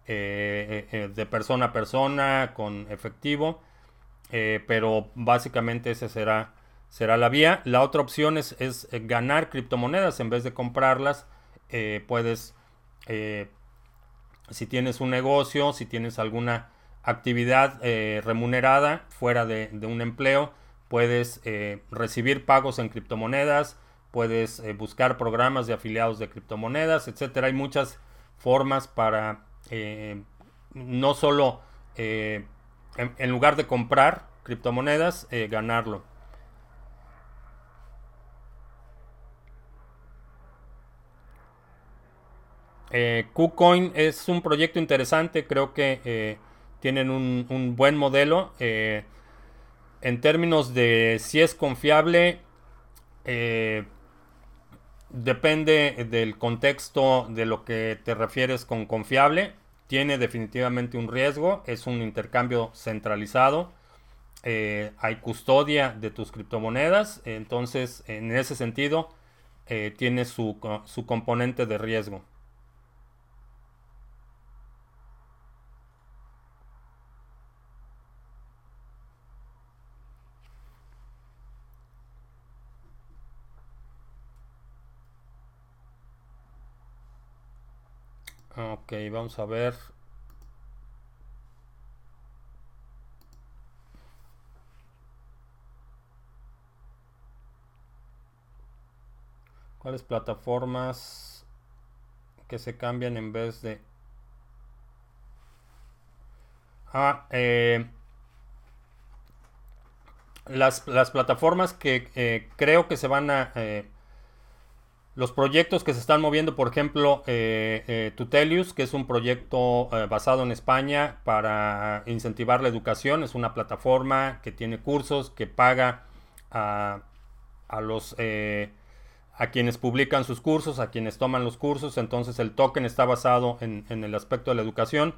eh, eh, de persona a persona, con efectivo, pero básicamente esa será, será la vía. La otra opción es, es ganar criptomonedas en vez de comprarlas. puedes, si tienes un negocio, si tienes alguna actividad remunerada fuera de, un empleo, puedes recibir pagos en criptomonedas, puedes eh, buscar programas de afiliados de criptomonedas, etcétera. Hay muchas formas para eh, no solo eh, en, lugar de comprar criptomonedas, ganarlo. KuCoin es un proyecto interesante, creo que tienen un, buen modelo. En términos de si es confiable, Depende del contexto de lo que te refieres con confiable. Tiene definitivamente un riesgo. Es un intercambio centralizado. Eh, hay custodia de tus criptomonedas. Entonces, en ese sentido, eh, tiene su, su componente de riesgo. Ok, vamos a ver. ¿Cuáles plataformas que se cambian en vez de... Ah, eh, las, plataformas que eh, creo que se van a... Eh, los proyectos que se están moviendo, por ejemplo, eh, eh, Tutelius, que es un proyecto eh, basado en España para incentivar la educación, es una plataforma que tiene cursos, que paga a, los a quienes publican sus cursos, a quienes toman los cursos, entonces el token está basado en, el aspecto de la educación.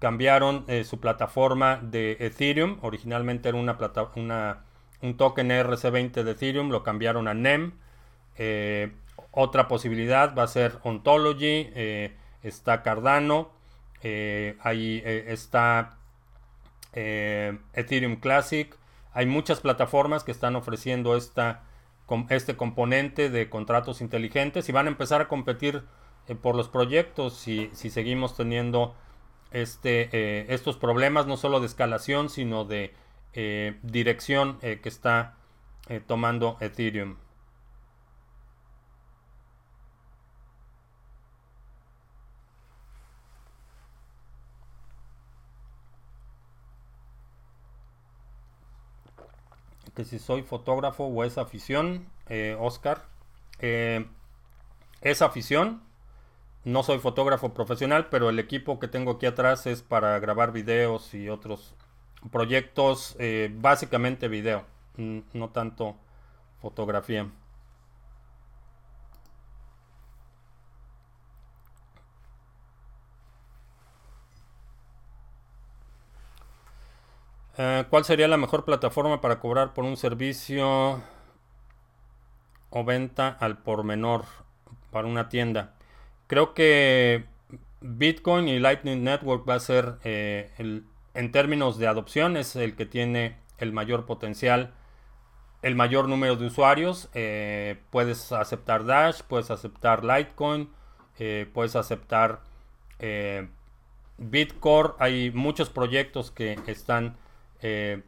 Cambiaron su plataforma de Ethereum, originalmente era una, una un token ERC20 de Ethereum, lo cambiaron a NEM eh, otra posibilidad va a ser Ontology, eh, está Cardano, eh, ahí está Ethereum Classic. Hay muchas plataformas que están ofreciendo esta, este componente de contratos inteligentes y van a empezar a competir por los proyectos si, si seguimos teniendo este, estos problemas, no solo de escalación, sino de dirección que está tomando Ethereum. Que si soy fotógrafo o es afición, eh, Oscar. Eh, es afición. No soy fotógrafo profesional, pero el equipo que tengo aquí atrás es para grabar videos y otros proyectos, eh, básicamente video, no tanto fotografía. Eh, ¿Cuál sería la mejor plataforma para cobrar por un servicio? o venta al por menor para una tienda. Creo que Bitcoin y Lightning Network va a ser, eh, el, en términos de adopción, es el que tiene el mayor potencial, el mayor número de usuarios. Eh, puedes aceptar Dash, puedes aceptar Litecoin, puedes aceptar Bitcore. Hay muchos proyectos que están que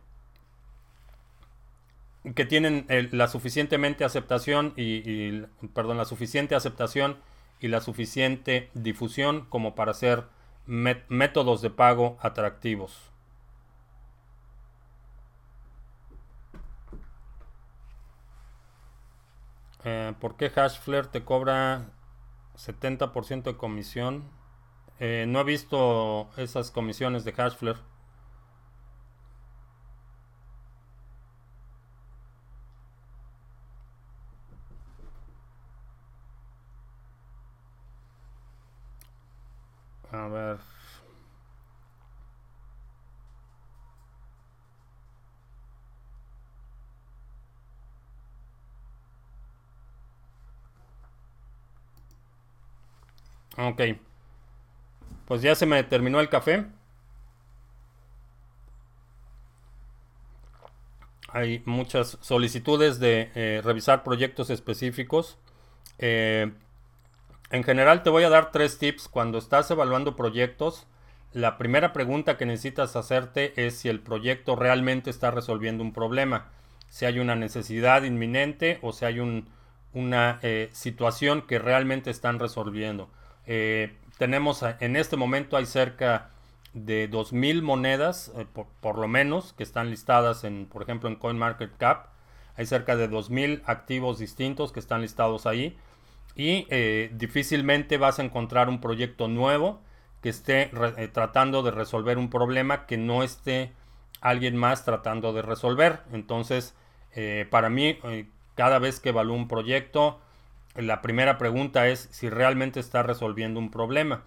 tienen la suficientemente aceptación y, perdón, la suficiente aceptación y la suficiente difusión como para ser métodos de pago atractivos. Eh, ¿Por qué Hashflare te cobra 70% de comisión? Eh, no he visto esas comisiones de Hashflare. A ver. Ok. Pues ya se me terminó el café. Hay muchas solicitudes de eh, revisar proyectos específicos. Eh, en general te voy a dar tres tips cuando estás evaluando proyectos. La primera pregunta que necesitas hacerte es si el proyecto realmente está resolviendo un problema, si hay una necesidad inminente o si hay una eh, situación que realmente están resolviendo. Eh, tenemos en este momento hay cerca de 2.000 monedas, eh, por, por, lo menos, que están listadas en, por ejemplo, en CoinMarketCap. Hay cerca de 2.000 activos distintos que están listados ahí y eh, difícilmente vas a encontrar un proyecto nuevo que esté eh, tratando de resolver un problema que no esté alguien más tratando de resolver. Entonces, eh, para mí, cada vez que evalúo un proyecto, la primera pregunta es si realmente está resolviendo un problema.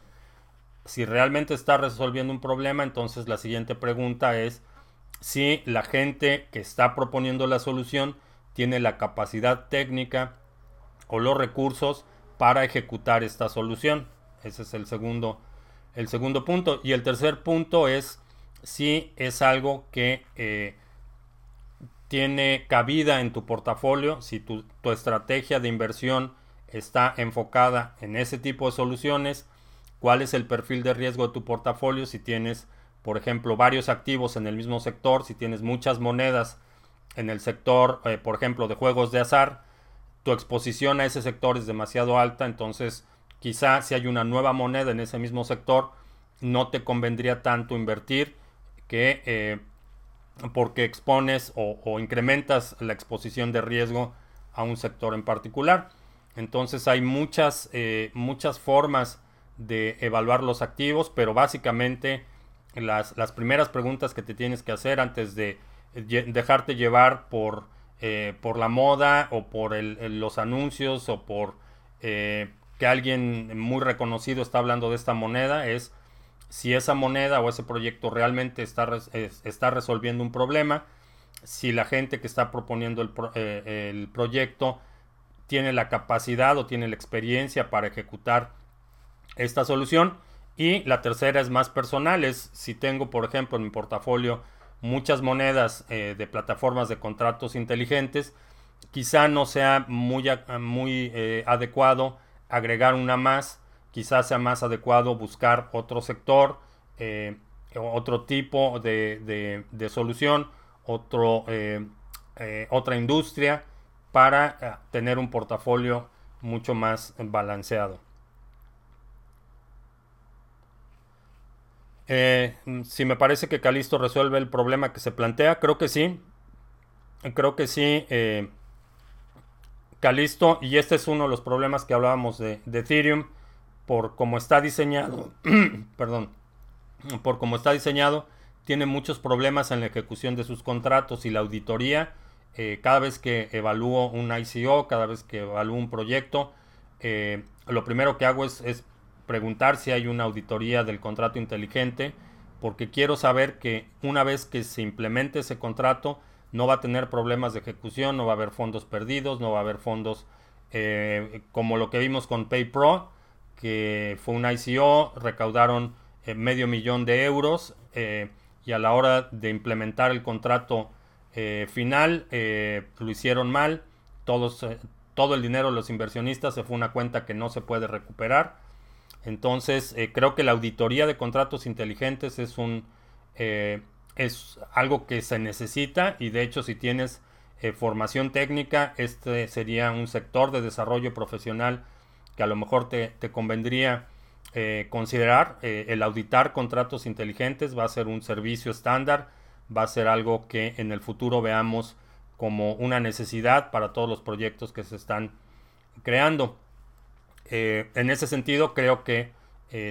Si realmente está resolviendo un problema, entonces la siguiente pregunta es si la gente que está proponiendo la solución tiene la capacidad técnica o los recursos para ejecutar esta solución. Ese es el segundo, el segundo punto. Y el tercer punto es si es algo que eh, tiene cabida en tu portafolio, si tu, tu, estrategia de inversión está enfocada en ese tipo de soluciones, cuál es el perfil de riesgo de tu portafolio, si tienes, por ejemplo, varios activos en el mismo sector, si tienes muchas monedas en el sector, eh, por ejemplo, de juegos de azar, tu exposición a ese sector es demasiado alta, entonces quizá si hay una nueva moneda en ese mismo sector, no te convendría tanto invertir que eh, porque expones o, incrementas la exposición de riesgo a un sector en particular. Entonces hay muchas, eh, muchas formas de evaluar los activos, pero básicamente las, las primeras preguntas que te tienes que hacer antes de dejarte llevar por eh, por la moda o por los anuncios o por eh, que alguien muy reconocido está hablando de esta moneda es si esa moneda o ese proyecto realmente está, está resolviendo un problema, si la gente que está proponiendo el, eh, el, proyecto tiene la capacidad o tiene la experiencia para ejecutar esta solución. Y la tercera es más personal, es si tengo, por ejemplo, en mi portafolio muchas monedas eh, de plataformas de contratos inteligentes, quizá no sea muy, muy eh, adecuado agregar una más, quizá sea más adecuado buscar otro sector, eh, otro tipo de, de solución, otro, otra industria para tener un portafolio mucho más balanceado. Eh, si me parece que Calisto resuelve el problema que se plantea, creo que sí. Creo que sí. Eh, Calisto, y este es uno de los problemas que hablábamos de, Ethereum, por cómo está diseñado, (clears throat) perdón, por cómo está diseñado, tiene muchos problemas en la ejecución de sus contratos y la auditoría. Eh, cada vez que evalúo un ICO, cada vez que evalúo un proyecto, lo primero que hago es preguntar si hay una auditoría del contrato inteligente, porque quiero saber que una vez que se implemente ese contrato, no va a tener problemas de ejecución, no va a haber fondos perdidos, no va a haber fondos eh, como lo que vimos con PayPro, que fue un ICO, recaudaron eh, medio millón de euros eh, y a la hora de implementar el contrato final lo hicieron mal, todos, todo el dinero de los inversionistas se fue una cuenta que no se puede recuperar. Entonces creo que la auditoría de contratos inteligentes es un es algo que se necesita y de hecho si tienes eh, formación técnica, este sería un sector de desarrollo profesional que a lo mejor te, convendría eh, considerar. Eh, el auditar contratos inteligentes va a ser un servicio estándar, va a ser algo que en el futuro veamos como una necesidad para todos los proyectos que se están creando. En ese sentido creo que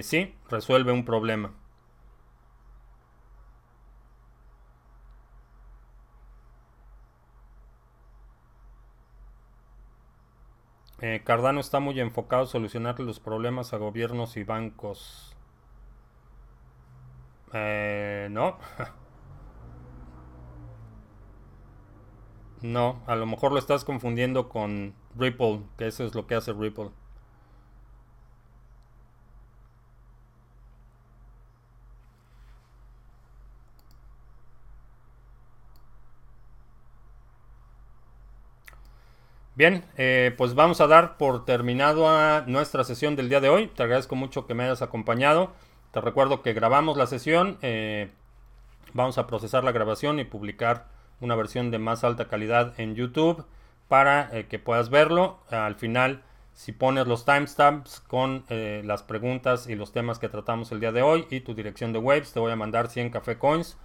sí, resuelve un problema. Eh, Cardano está muy enfocado a solucionar los problemas a gobiernos y bancos. Eh, no. (laughs) no, a lo mejor lo estás confundiendo con Ripple, que eso es lo que hace Ripple. Bien, eh, pues vamos a dar por terminado a nuestra sesión del día de hoy. Te agradezco mucho que me hayas acompañado. Te recuerdo que grabamos la sesión. Eh, vamos a procesar la grabación y publicar una versión de más alta calidad en YouTube para eh, que puedas verlo. Al final, si pones los timestamps con las preguntas y los temas que tratamos el día de hoy y tu dirección de waves, te voy a mandar 100 café coins.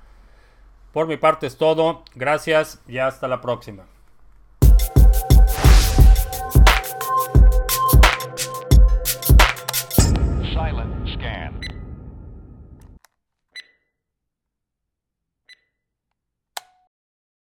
Por mi parte es todo. Gracias y hasta la próxima.